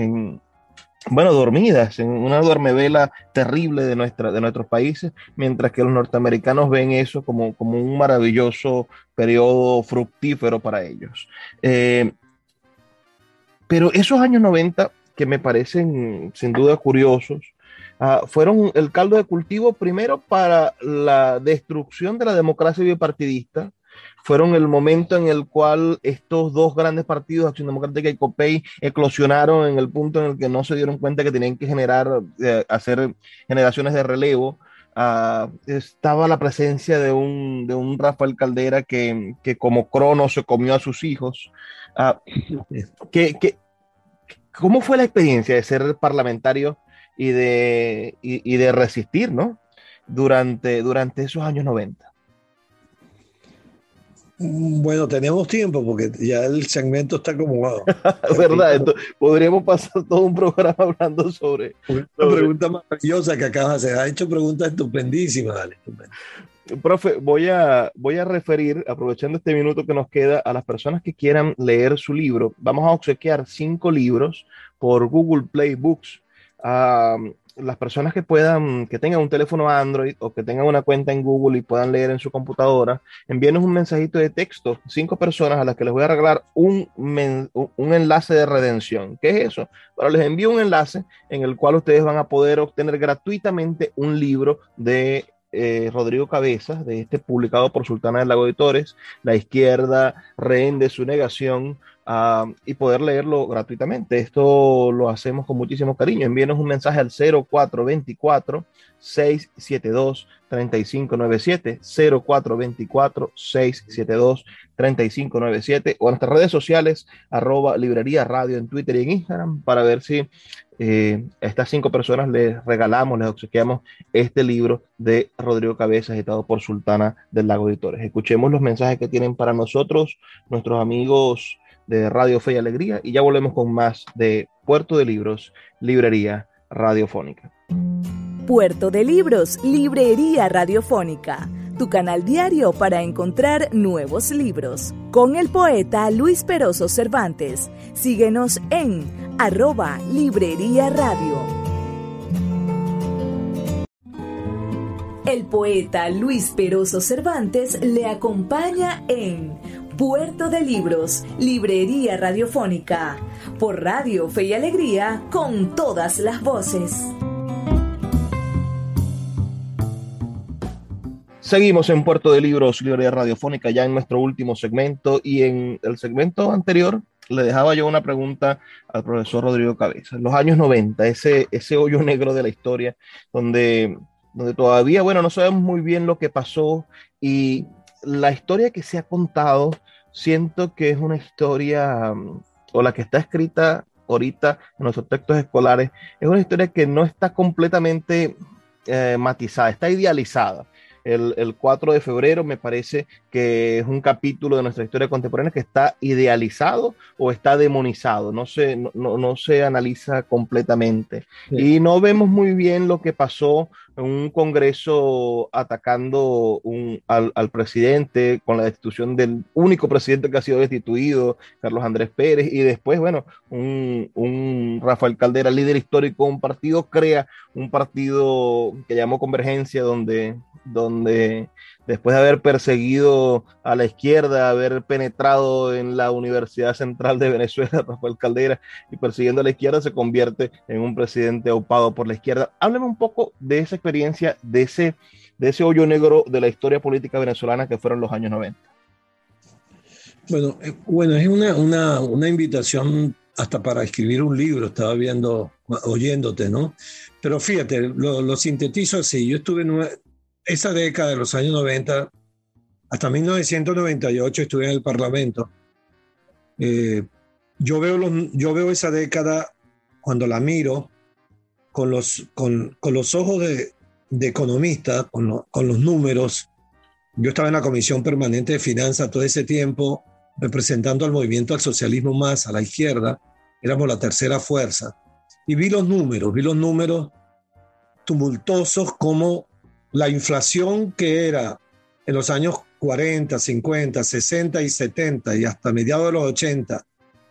bueno, dormidas en una duermevela terrible de, nuestra, de nuestros países, mientras que los norteamericanos ven eso como, como un maravilloso periodo fructífero para ellos. Eh, pero esos años 90, que me parecen sin duda curiosos, uh, fueron el caldo de cultivo primero para la destrucción de la democracia bipartidista, fueron el momento en el cual estos dos grandes partidos, Acción Democrática y COPEI, eclosionaron en el punto en el que no se dieron cuenta que tenían que generar, eh, hacer generaciones de relevo. Uh, estaba la presencia de un, de un Rafael Caldera que, que, como crono se comió a sus hijos. Uh, que, que, ¿Cómo fue la experiencia de ser parlamentario y de, y de resistir ¿no? durante, durante esos años 90? Mm, bueno, tenemos tiempo porque ya el segmento está acomodado. ¿Verdad? Entonces, podríamos pasar todo un programa hablando sobre. Una sobre... pregunta maravillosa que acabas de hacer. Ha hecho preguntas estupendísimas, dale. Profe, voy a, voy a referir, aprovechando este minuto que nos queda, a las personas que quieran leer su libro. Vamos a obsequiar cinco libros por Google Play Books. Um, las personas que puedan, que tengan un teléfono Android o que tengan una cuenta en Google y puedan leer en su computadora, envíenos un mensajito de texto, cinco personas a las que les voy a regalar un, un enlace de redención. ¿Qué es eso? Bueno, les envío un enlace en el cual ustedes van a poder obtener gratuitamente un libro de eh, Rodrigo Cabezas, de este publicado por Sultana del Lago Editores, La izquierda, rehén de su negación, uh, y poder leerlo gratuitamente. Esto lo hacemos con muchísimo cariño. Envíenos un mensaje al 0424 672 3597 0424 672 3597 o en nuestras redes sociales arroba librería radio en Twitter y en Instagram para ver si eh, a estas cinco personas les regalamos, les obsequiamos este libro de Rodrigo Cabezas, editado por Sultana del Lago Editores. Escuchemos los mensajes que tienen para nosotros nuestros amigos de Radio Fe y Alegría y ya volvemos con más de Puerto de Libros, Librería Radiofónica. Puerto de Libros, Librería Radiofónica, tu canal diario para encontrar nuevos libros. Con el poeta Luis Peroso Cervantes. Síguenos en arroba Librería Radio. El poeta Luis Peroso Cervantes le acompaña en Puerto de Libros, Librería Radiofónica, por Radio Fe y Alegría, con todas las voces. Seguimos en Puerto de Libros, Librería Radiofónica, ya en nuestro último segmento y en el segmento anterior le dejaba yo una pregunta al profesor Rodrigo Cabeza. Los años 90, ese, ese hoyo negro de la historia, donde, donde todavía, bueno, no sabemos muy bien lo que pasó y la historia que se ha contado, siento que es una historia, mm, o la que está escrita ahorita en nuestros textos escolares, es una historia que no está completamente eh, matizada, está idealizada. El, 4 de febrero, me parece que es un capítulo de nuestra historia contemporánea que está idealizado o está demonizado, no se, no, no se analiza completamente. Y no vemos muy bien lo que pasó en un Congreso atacando un, al, al, presidente con la destitución del único presidente que ha sido destituido, Carlos Andrés Pérez, y después, bueno, un, un Rafael Caldera, líder histórico de un partido, crea un partido que llamó Convergencia, donde donde después de haber perseguido a la izquierda, haber penetrado en la Universidad Central de Venezuela, Rafael Caldera, y persiguiendo a la izquierda, se convierte en un presidente ocupado por la izquierda. Hábleme un poco de esa experiencia, de ese, de ese hoyo negro de la historia política venezolana que fueron los años 90. Bueno, eh, bueno es una, una, una invitación hasta para escribir un libro, estaba viendo, oyéndote, ¿no? Pero fíjate, lo, lo sintetizo así. Yo estuve esa década de los años 90, hasta 1998 estuve en el Parlamento. Eh, yo, veo yo veo esa década cuando la miro con los, con, los ojos de, economista, con, con los números. Yo estaba en la Comisión Permanente de Finanzas todo ese tiempo, representando al movimiento al socialismo más a la izquierda. Éramos la tercera fuerza. Y vi los números, vi los números tumultuosos como la inflación que era en los años 40, 50, 60 y 70 y hasta mediados de los 80,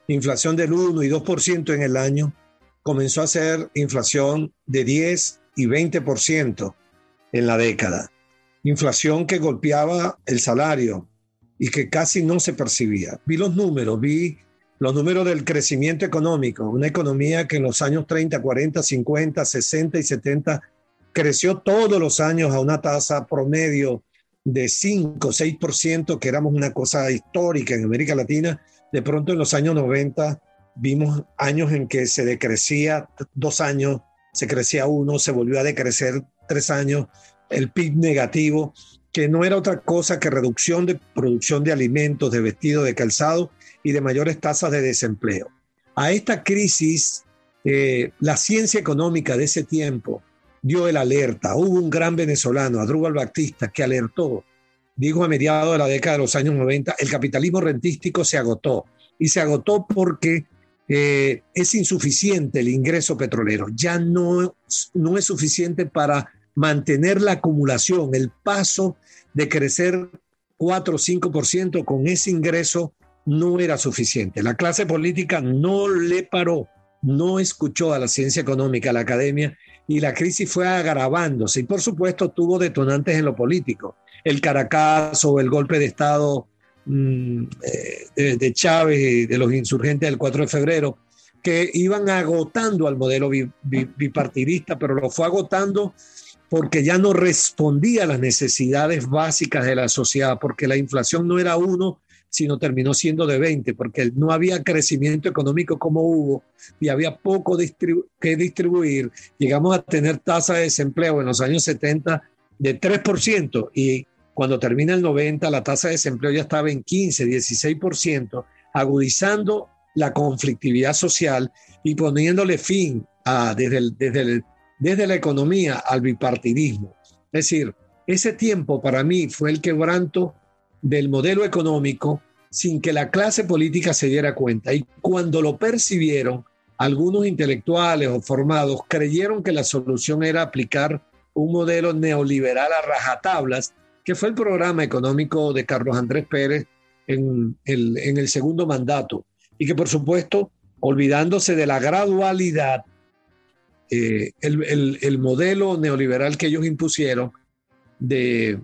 inflación del 1 y 2% en el año, comenzó a ser inflación de 10 y 20% en la década. Inflación que golpeaba el salario y que casi no se percibía. Vi los números, vi los números del crecimiento económico, una economía que en los años 30, 40, 50, 60 y 70 creció todos los años a una tasa promedio de 5, 6%, que éramos una cosa histórica en América Latina. De pronto en los años 90 vimos años en que se decrecía dos años, se crecía uno, se volvió a decrecer tres años, el PIB negativo, que no era otra cosa que reducción de producción de alimentos, de vestidos, de calzado y de mayores tasas de desempleo. A esta crisis, eh, la ciencia económica de ese tiempo dio el alerta. Hubo un gran venezolano, Adrúbal Baptista, que alertó, dijo a mediados de la década de los años 90, el capitalismo rentístico se agotó. Y se agotó porque eh, es insuficiente el ingreso petrolero. Ya no, no es suficiente para mantener la acumulación, el paso de crecer 4 o 5% con ese ingreso no era suficiente. La clase política no le paró, no escuchó a la ciencia económica, a la academia, y la crisis fue agravándose y por supuesto tuvo detonantes en lo político. El Caracazo, el golpe de Estado mm, eh, de, Chávez y de los insurgentes del 4 de febrero, que iban agotando al modelo bipartidista, pero lo fue agotando porque ya no respondía a las necesidades básicas de la sociedad, porque la inflación no era uno, sino terminó siendo de 20, porque no había crecimiento económico como hubo y había poco que distribuir. Llegamos a tener tasa de desempleo en los años 70 de 3% y cuando termina el 90 la tasa de desempleo ya estaba en 15, 16%, agudizando la conflictividad social y poniéndole fin desde, desde, desde la economía al bipartidismo. Es decir, ese tiempo para mí fue el quebranto del modelo económico sin que la clase política se diera cuenta. Y cuando lo percibieron, algunos intelectuales o formados creyeron que la solución era aplicar un modelo neoliberal a rajatablas, que fue el programa económico de Carlos Andrés Pérez en el, en el segundo mandato. Y que por supuesto, olvidándose de la gradualidad, eh, el, el, modelo neoliberal que ellos impusieron de,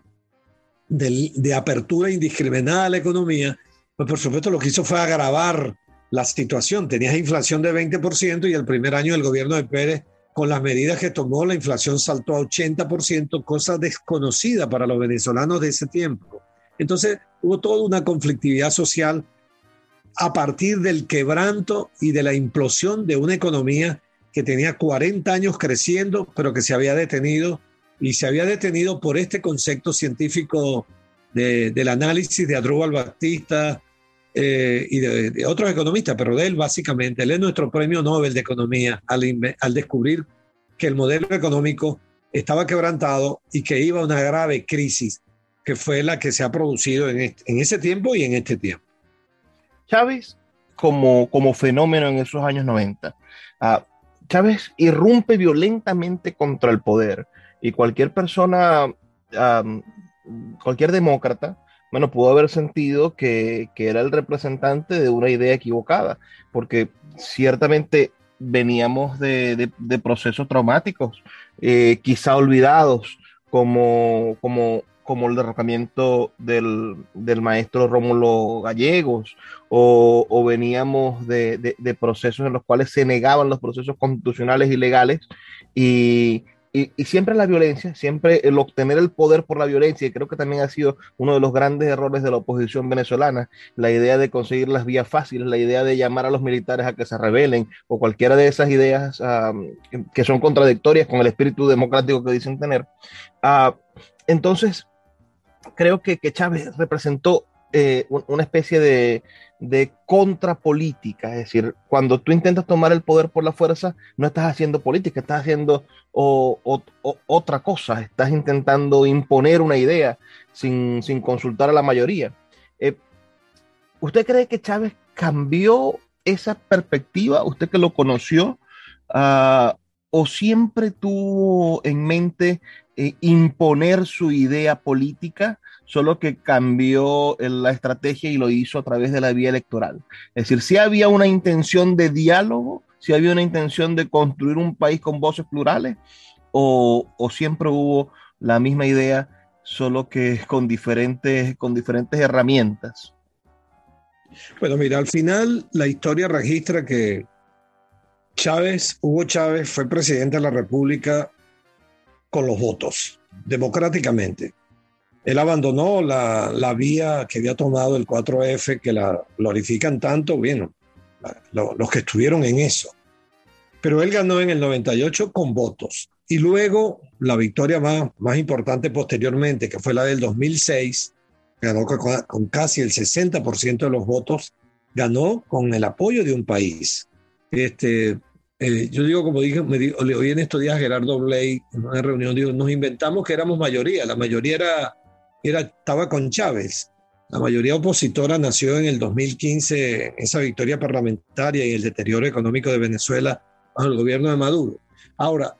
de, de apertura indiscriminada a la economía, pues por supuesto lo que hizo fue agravar la situación. Tenías inflación de 20% y el primer año del gobierno de Pérez, con las medidas que tomó, la inflación saltó a 80%, cosa desconocida para los venezolanos de ese tiempo. Entonces hubo toda una conflictividad social a partir del quebranto y de la implosión de una economía que tenía 40 años creciendo, pero que se había detenido y se había detenido por este concepto científico del análisis de Adrúbal Batista eh, y de, otros economistas, pero de él básicamente. Él es nuestro premio Nobel de Economía al, al descubrir que el modelo económico estaba quebrantado y que iba a una grave crisis que fue la que se ha producido en, en ese tiempo y en este tiempo. Chávez, como, como fenómeno en esos años 90, ah, Chávez irrumpe violentamente contra el poder y cualquier persona cualquier demócrata, bueno, pudo haber sentido que, era el representante de una idea equivocada, porque ciertamente veníamos de, procesos traumáticos, eh, quizá olvidados, como, como, como el derrocamiento del, maestro Rómulo Gallegos, o, o veníamos de, procesos en los cuales se negaban los procesos constitucionales y legales, y, y, siempre la violencia, siempre el obtener el poder por la violencia, y creo que también ha sido uno de los grandes errores de la oposición venezolana, la idea de conseguir las vías fáciles, la idea de llamar a los militares a que se rebelen, o cualquiera de esas ideas que son contradictorias con el espíritu democrático que dicen tener. Uh, entonces, creo que, que Chávez representó eh, una especie de, de contrapolítica, es decir, cuando tú intentas tomar el poder por la fuerza, no estás haciendo política, estás haciendo otra cosa, estás intentando imponer una idea sin, consultar a la mayoría. Eh, ¿Usted cree que Chávez cambió esa perspectiva? ¿Usted que lo conoció? Ah, ¿O siempre tuvo en mente eh, imponer su idea política? Solo que cambió la estrategia y lo hizo a través de la vía electoral. Es decir, si había una intención de diálogo, si había una intención de construir un país con voces plurales, o, siempre hubo la misma idea, solo que con diferentes, con diferentes herramientas. Bueno, mira, al final la historia registra que Chávez, Hugo Chávez, fue presidente de la República con los votos, democráticamente. Él abandonó la, vía que había tomado el 4F, que la glorifican tanto, bueno, los que estuvieron en eso. Pero él ganó en el 98 con votos. Y luego la victoria más, más importante posteriormente, que fue la del 2006, ganó con, casi el 60% de los votos, ganó con el apoyo de un país. Este, eh, yo digo, como dije, me le oí en estos días Gerardo Blake en una reunión, digo, nos inventamos que éramos mayoría, la mayoría era era, estaba con Chávez. La mayoría opositora nació en el 2015, esa victoria parlamentaria y el deterioro económico de Venezuela bajo el gobierno de Maduro. Ahora,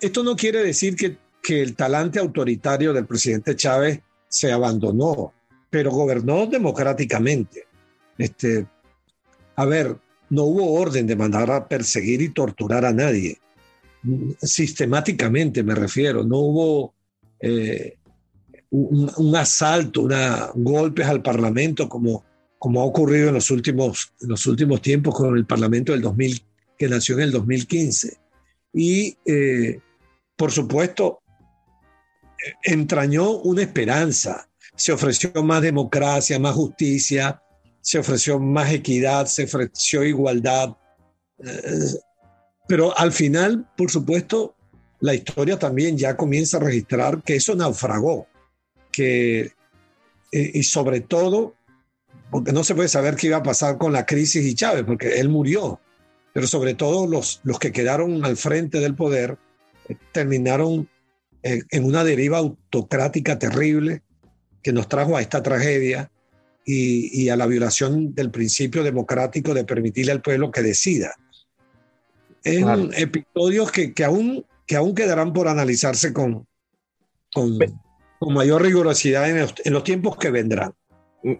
esto no quiere decir que, que el talante autoritario del presidente Chávez se abandonó, pero gobernó democráticamente. Este, a ver, no hubo orden de mandar a perseguir y torturar a nadie. Sistemáticamente me refiero, no hubo eh, un, asalto, una, golpes al Parlamento, como, como ha ocurrido en los, últimos, en los últimos tiempos con el Parlamento del 2000, que nació en el 2015. Y, eh, por supuesto, entrañó una esperanza. Se ofreció más democracia, más justicia, se ofreció más equidad, se ofreció igualdad. Eh, pero al final, por supuesto, la historia también ya comienza a registrar que eso naufragó que, eh, y sobre todo, porque no se puede saber qué iba a pasar con la crisis y Chávez, porque él murió. pero sobre todo los, los que quedaron al frente del poder eh, terminaron eh, en una deriva autocrática terrible que nos trajo a esta tragedia y, a la violación del principio democrático de permitirle al pueblo que decida. Es un episodios que, que, aún, que aún quedarán por analizarse con, con, con mayor rigurosidad en los tiempos que vendrán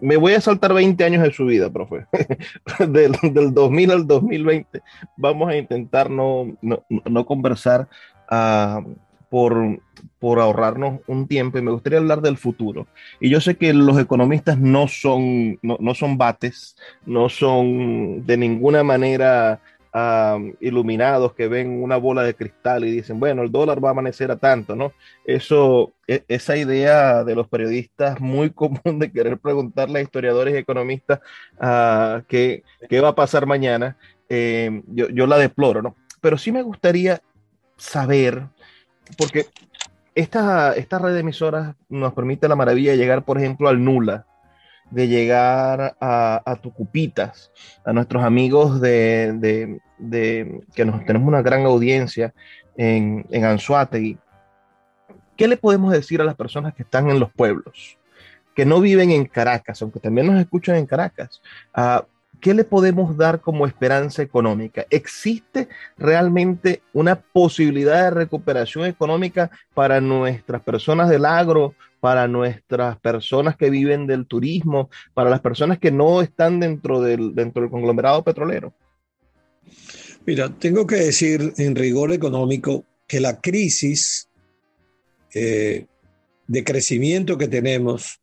me voy a saltar 20 años de su vida, profe. del, 2000 al 2020 vamos a intentar no, no, conversar uh, por, por ahorrarnos un tiempo y me gustaría hablar del futuro. Y yo sé que los economistas no son, no, no son bates, no son de ninguna manera iluminados que ven una bola de cristal y dicen, bueno, el dólar va a amanecer a tanto, ¿no? Eso, e, esa idea de los periodistas muy común de querer preguntarle a historiadores y economistas uh, qué, qué, va a pasar mañana, eh, yo, yo la deploro, ¿no? Pero sí me gustaría saber, porque esta, esta red de emisoras nos permite la maravilla de llegar, por ejemplo, al Nula, de llegar a, a Tucupitas, a nuestros amigos de, de, que nos, tenemos una gran audiencia en, en Anzuategui. ¿Qué le podemos decir a las personas que están en los pueblos, que no viven en Caracas, aunque también nos escuchan en Caracas? Uh, ¿qué le podemos dar como esperanza económica? ¿Existe realmente una posibilidad de recuperación económica para nuestras personas del agro, para nuestras personas que viven del turismo, para las personas que no están dentro del, dentro del conglomerado petrolero? Mira, tengo que decir en rigor económico que la crisis eh, de crecimiento que tenemos,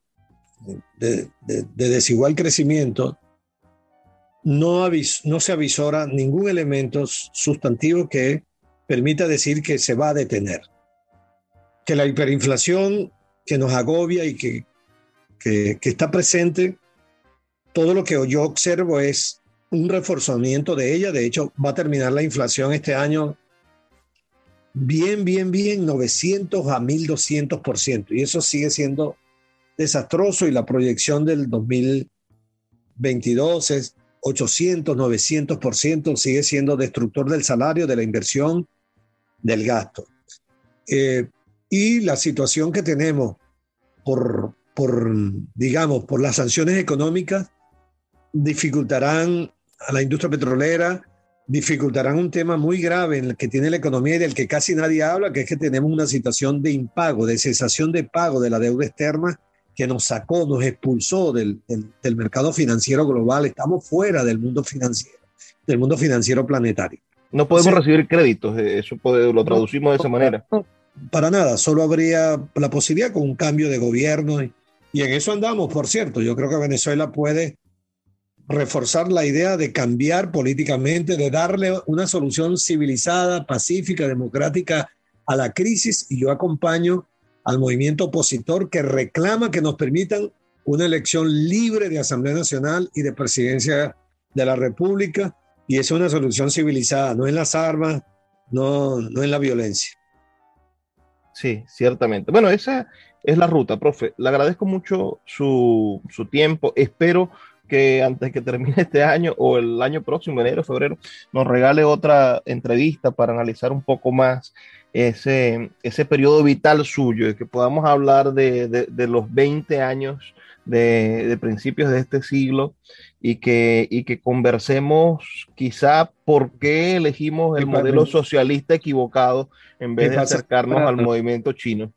de desigual crecimiento, no, no se avisora ningún elemento sustantivo que permita decir que se va a detener. Que la hiperinflación que nos agobia y que, que, está presente, todo lo que yo observo es un reforzamiento de ella. De hecho, va a terminar la inflación este año bien, bien, bien, 900 a 1200%. Y eso sigue siendo desastroso y la proyección del 2022 es 800, 900%, sigue siendo destructor del salario, de la inversión, del gasto. Eh, y la situación que tenemos por, por, digamos, por las sanciones económicas dificultarán a la industria petrolera, dificultarán un tema muy grave en el que tiene la economía y del que casi nadie habla, que es que tenemos una situación de impago, de cesación de pago de la deuda externa que nos sacó, nos expulsó del, del, mercado financiero global. Estamos fuera del mundo financiero, del mundo financiero planetario. No podemos recibir créditos, eso lo traducimos de esa manera. Para nada, solo habría la posibilidad con un cambio de gobierno y, en eso andamos, por cierto. Yo creo que Venezuela puede reforzar la idea de cambiar políticamente, de darle una solución civilizada, pacífica, democrática a la crisis y yo acompaño al movimiento opositor que reclama que nos permitan una elección libre de Asamblea Nacional y de Presidencia de la República, y es una solución civilizada, no en las armas, no, no en la violencia. Sí, ciertamente. Bueno, esa es la ruta, profe. Le agradezco mucho su, su tiempo. Espero que antes que termine este año o el año próximo, enero, febrero, nos regale otra entrevista para analizar un poco más ese, ese periodo vital suyo y que podamos hablar de, de, los 20 años de, de, principios de este siglo y que, y que conversemos quizá por qué elegimos el modelo socialista equivocado en vez de acercarnos al movimiento chino.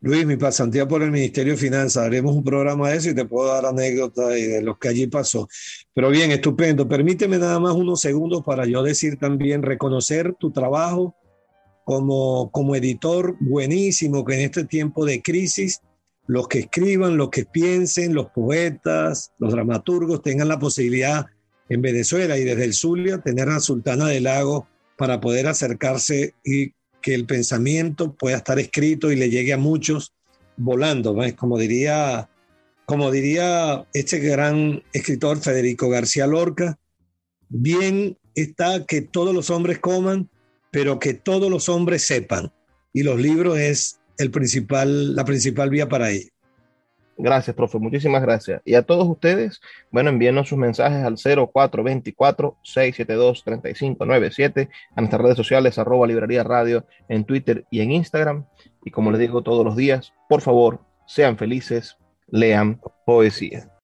Luis, mi pasantía por el Ministerio de Finanzas, haremos un programa de eso y te puedo dar anécdotas de lo que allí pasó. Pero bien, estupendo. Permíteme nada más unos segundos para yo decir también, reconocer tu trabajo como, como editor buenísimo, que en este tiempo de crisis, los que escriban, los que piensen, los poetas, los dramaturgos tengan la posibilidad en Venezuela y desde el Zulia tener a Sultana del Lago para poder acercarse y que el pensamiento pueda estar escrito y le llegue a muchos volando, como diría como diría este gran escritor Federico García Lorca, bien está que todos los hombres coman, pero que todos los hombres sepan. Y los libros es el principal, la principal vía para ello. Gracias, profe. Muchísimas gracias. Y a todos ustedes, bueno, envíenos sus mensajes al 0424-672-3597 a nuestras redes sociales, arroba librería radio en Twitter y en Instagram. Y como les digo todos los días, por favor, sean felices, lean poesía.